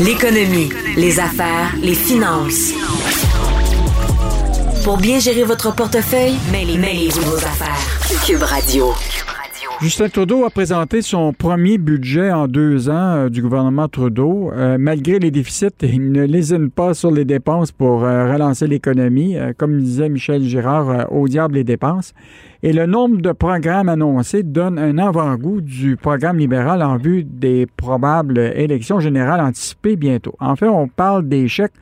L'économie, les affaires, les finances. Pour bien gérer votre portefeuille, mêlez-vous vos affaires. Cube Radio. Justin Trudeau a présenté son premier budget en deux ans euh, du gouvernement Trudeau. Euh, malgré les déficits, il ne lésine pas sur les dépenses pour euh, relancer l'économie. comme disait Michel Girard, au diable les dépenses. Et le nombre de programmes annoncés donne un avant-goût du programme libéral en vue des probables élections générales anticipées bientôt. En fait, on parle chèques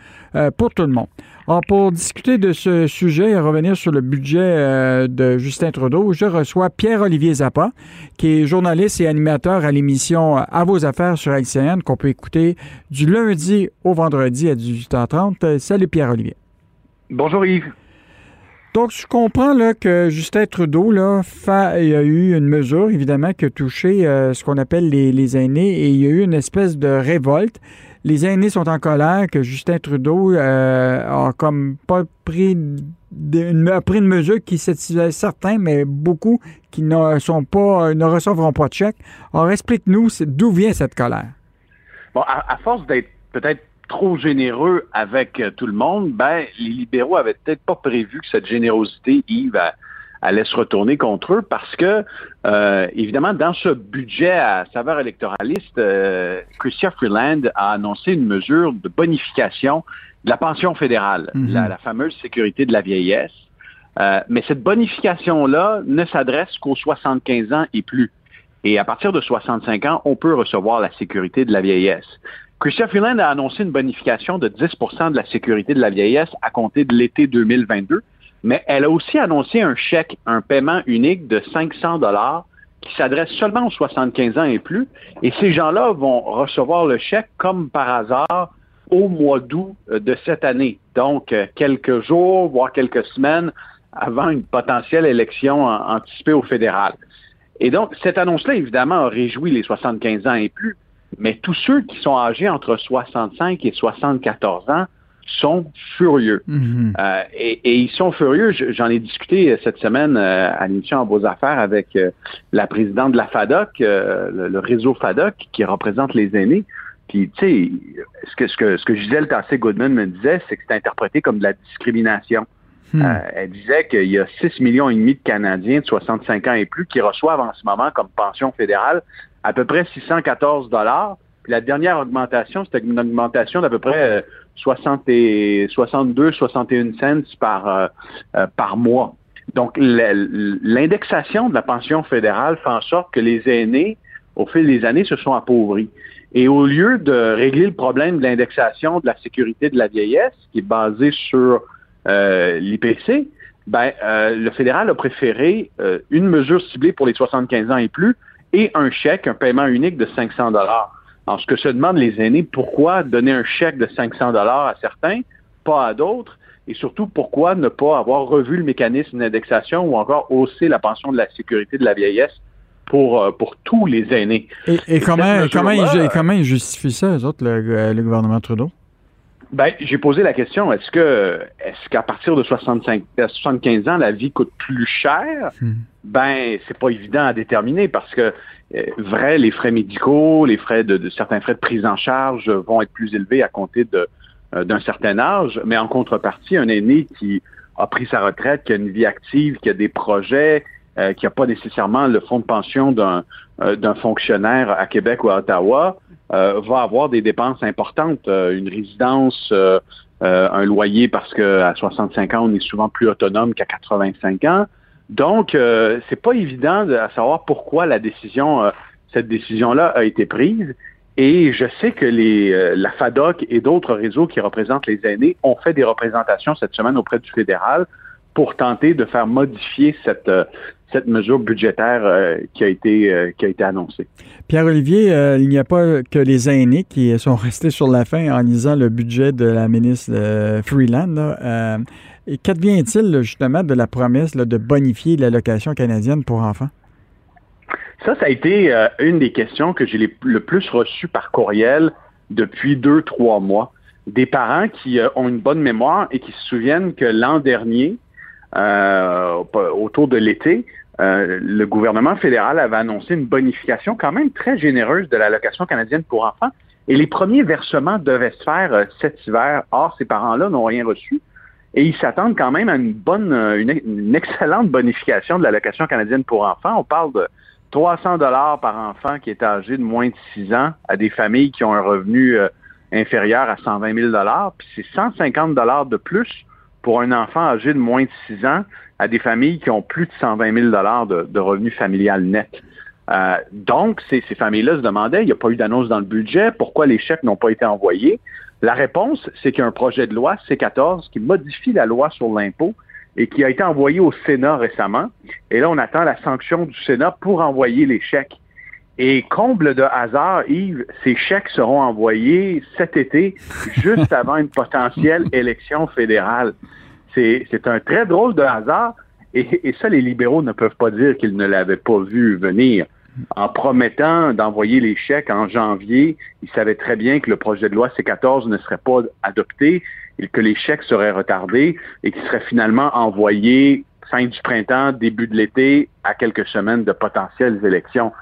pour tout le monde. Alors, pour discuter de ce sujet et revenir sur le budget euh, de Justin Trudeau, je reçois Pierre-Olivier Zappa, qui est journaliste et animateur à l'émission À vos affaires sur LCN, qu'on peut écouter du lundi au vendredi à 18h30. Salut Pierre-Olivier. Bonjour Yves. Donc, je comprends là, que Justin Trudeau là, il y a eu une mesure, évidemment, qui a touché euh, ce qu'on appelle les, les, aînés et il y a eu une espèce de révolte les aînés sont en colère que Justin Trudeau euh, a comme pas pris une, mesure qui satisfait certains, mais beaucoup qui ne sont pas ne recevront pas de chèque. Alors explique-nous d'où vient cette colère? Bon, à, force d'être peut-être trop généreux avec euh, tout le monde, ben les libéraux avaient peut-être pas prévu que cette générosité, Yves, allait se retourner contre eux parce que, euh, évidemment, dans ce budget à saveur électoraliste, euh, Chrystia Freeland a annoncé une mesure de bonification de la pension fédérale, mhm. la, fameuse sécurité de la vieillesse. Euh, mais cette bonification-là ne s'adresse qu'aux 75 ans et plus. Et à partir de 65 ans, on peut recevoir la sécurité de la vieillesse. Chrystia Freeland a annoncé une bonification de 10% de la sécurité de la vieillesse à compter de l'été 2022 mais elle a aussi annoncé un chèque, un paiement unique de 500 dollars qui s'adresse seulement aux 75 ans et plus. Et ces gens-là vont recevoir le chèque comme par hasard au mois d'août euh, de cette année. Donc, euh, quelques jours, voire quelques semaines avant une potentielle élection anticipée au fédéral. Et donc, cette annonce-là, évidemment, a réjoui les 75 ans et plus, mais tous ceux qui sont âgés entre 65 et 74 ans sont furieux. Mhm. Euh, et, ils sont furieux. J'en ai discuté cette semaine euh, à l'émission en Beaux Affaires avec euh, la présidente de la FADOC, le, réseau FADOC, qui représente les aînés. Puis, tu sais, ce que, ce, que, ce que Gisèle Tassé-Goodman me disait, c'est que c'est interprété comme de la discrimination. Hmm. elle disait qu'il y a 6 millions et demi de Canadiens de 65 ans et plus qui reçoivent en ce moment comme pension fédérale à peu près 614 dollars. La dernière augmentation, c'était une augmentation d'à peu près 62, 61 cents par, euh, euh, par mois. Donc, l'indexation de la pension fédérale fait en sorte que les aînés, au fil des années, se sont appauvris. Et au lieu de régler le problème de l'indexation de la sécurité de la vieillesse, qui est basée sur euh, l'IPC, ben, le fédéral a préféré une mesure ciblée pour les 75 ans et plus et un chèque, un paiement unique de 500 dollars. Alors, ce que se demandent les aînés, pourquoi donner un chèque de 500 dollars à certains, pas à d'autres, et surtout pourquoi ne pas avoir revu le mécanisme d'indexation ou encore hausser la pension de la sécurité de la vieillesse pour, euh, pour tous les aînés? Et, comment, comment, ils, comment justifient ça, eux autres, le, gouvernement Trudeau? Ben, j'ai posé la question, est-ce que est-ce qu'à partir de 65, 75 ans, la vie coûte plus cher? Hmm. Ben, c'est pas évident à déterminer parce que euh, vrai, les frais médicaux, les frais de, certains frais de prise en charge vont être plus élevés à compter euh, d'un certain âge, mais en contrepartie, un aîné qui a pris sa retraite, qui a une vie active, qui a des projets, euh, qui n'a pas nécessairement le fonds de pension d'un fonctionnaire à Québec ou à Ottawa, va avoir des dépenses importantes, une résidence, un loyer parce qu'à 65 ans, on est souvent plus autonome qu'à 85 ans. Donc, euh, c'est pas évident de savoir pourquoi la décision, euh, cette décision-là a été prise. Et je sais que les, euh, la FADOC et d'autres réseaux qui représentent les aînés ont fait des représentations cette semaine auprès du fédéral pour tenter de faire modifier cette, euh, cette mesure budgétaire qui, a été, qui a été annoncée. Pierre-Olivier, il n'y a pas que les aînés qui sont restés sur la fin en lisant le budget de la ministre Freeland. Là. Et qu'advient-il justement de la promesse de bonifier l'allocation canadienne pour enfants? Ça, ça a été euh, une des questions que j'ai le plus reçues par courriel depuis deux, trois mois. Des parents qui euh, ont une bonne mémoire et qui se souviennent que l'an dernier, euh, autour de l'été, le gouvernement fédéral avait annoncé une bonification quand même très généreuse de l'allocation canadienne pour enfants Et les premiers versements devaient se faire euh, cet hiver. Or, ces parents-là n'ont rien reçu. Et ils s'attendent quand même à une bonne, euh, une, excellente bonification de l'allocation canadienne pour enfants. On parle de 300 dollars par enfant qui est âgé de moins de 6 ans à des familles qui ont un revenu euh, inférieur à 120 000 dollars. Puis c'est 150 dollars de plus pour un enfant âgé de moins de 6 ans à des familles qui ont plus de 120 000 dollars de, revenus familial net. Euh, donc, ces, ces familles-là se demandaient, il n'y a pas eu d'annonce dans le budget, pourquoi les chèques n'ont pas été envoyés? La réponse, c'est qu'il y a un projet de loi C14 qui modifie la loi sur l'impôt et qui a été envoyé au Sénat récemment. Et là, on attend la sanction du Sénat pour envoyer les chèques. Et comble de hasard, Yves, ces chèques seront envoyés cet été, juste avant une potentielle élection fédérale. C'est un très drôle de hasard. Et, et, ça, les libéraux ne peuvent pas dire qu'ils ne l'avaient pas vu venir. En promettant d'envoyer les chèques en janvier, ils savaient très bien que le projet de loi C14 ne serait pas adopté et que les chèques seraient retardés et qu'ils seraient finalement envoyés fin du printemps, début de l'été, à quelques semaines de potentielles élections.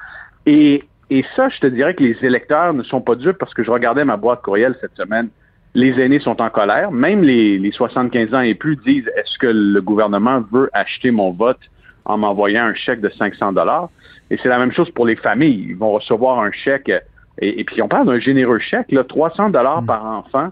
Et, et ça, je te dirais que les électeurs ne sont pas durs parce que je regardais ma boîte courriel cette semaine les aînés sont en colère. Même les, les 75 ans et plus disent est-ce que le gouvernement veut acheter mon vote en m'envoyant un chèque de 500 dollars? Et c'est la même chose pour les familles. Ils vont recevoir un chèque et, puis on parle d'un généreux chèque, là, 300 dollars mm. par enfant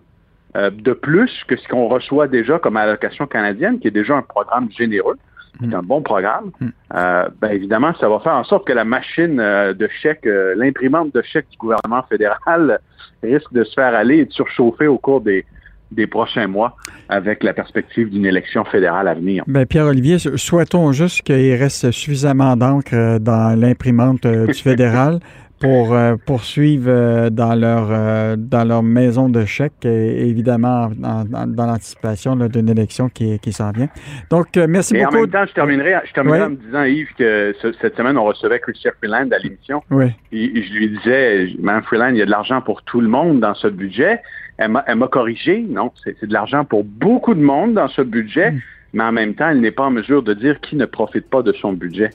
euh, de plus que ce qu'on reçoit déjà comme allocation canadienne, qui est déjà un programme généreux. C'est mm. un bon programme. Mm. Euh, ben évidemment, ça va faire en sorte que la machine euh, de chèque, l'imprimante de chèque du gouvernement fédéral risque de se faire aller et de surchauffer au cours des, des prochains mois avec la perspective d'une élection fédérale à venir. Bien, Pierre-Olivier, souhaitons juste qu'il reste suffisamment d'encre euh, dans l'imprimante euh, du fédéral pour euh, poursuivre dans leur dans leur maison de chèques, évidemment dans, l'anticipation d'une élection qui, qui s'en vient. Donc, merci beaucoup. Et en même temps, je terminerai, je terminerai en me disant, Yves, que cette semaine, on recevait Christian Freeland à l'émission. Oui. Et, je lui disais, Mme Freeland, il y a de l'argent pour tout le monde dans ce budget. Elle m'a corrigé. Non, c'est de l'argent pour beaucoup de monde dans ce budget, hmm. Mais en même temps, elle n'est pas en mesure de dire qui ne profite pas de son budget.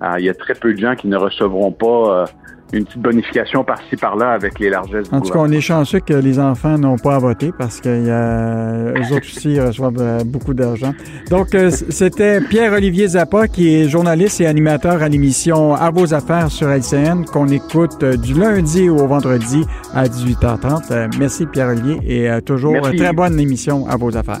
Ah, il y a très peu de gens qui ne recevront pas euh, une petite bonification par-ci par-là avec les largesses du En tout cas, on est chanceux que les enfants n'ont pas à voter parce qu'eux autres aussi reçoivent euh, beaucoup d'argent. Donc, euh, c'était Pierre-Olivier Zappa qui est journaliste et animateur à l'émission À vos affaires sur LCN qu'on écoute euh, du lundi au vendredi à 18h30. merci Pierre-Olivier et toujours une très bonne émission à vos affaires.